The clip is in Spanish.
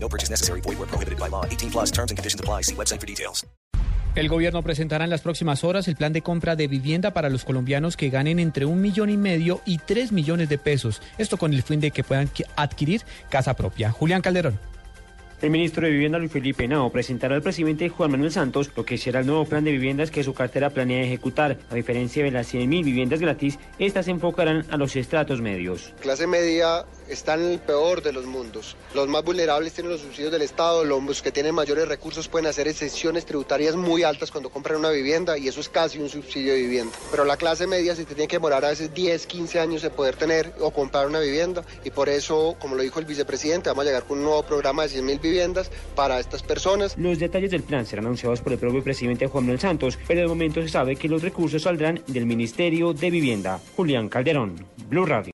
No purchase necessary. Void where prohibited by law. 18 plus terms and conditions apply. See website for details. El gobierno presentará en las próximas horas el plan de compra de vivienda para los colombianos que ganen entre un millón y medio y tres millones de pesos. Esto con el fin de que puedan adquirir casa propia. Julián Calderón. El ministro de Vivienda Luis Felipe Nao presentará al presidente Juan Manuel Santos lo que será el nuevo plan de viviendas que su cartera planea ejecutar. A diferencia de las 100.000 viviendas gratis, estas se enfocarán a los estratos medios. Clase media está en el peor de los mundos. Los más vulnerables tienen los subsidios del Estado, los que tienen mayores recursos pueden hacer exenciones tributarias muy altas cuando compran una vivienda y eso es casi un subsidio de vivienda. Pero la clase media se tiene que demorar a veces 10, 15 años de poder tener o comprar una vivienda y por eso, como lo dijo el vicepresidente, vamos a llegar con un nuevo programa de 100.000 viviendas para estas personas. Los detalles del plan serán anunciados por el propio presidente Juan Manuel Santos, pero de momento se sabe que los recursos saldrán del Ministerio de Vivienda. Julián Calderón, Blue Radio.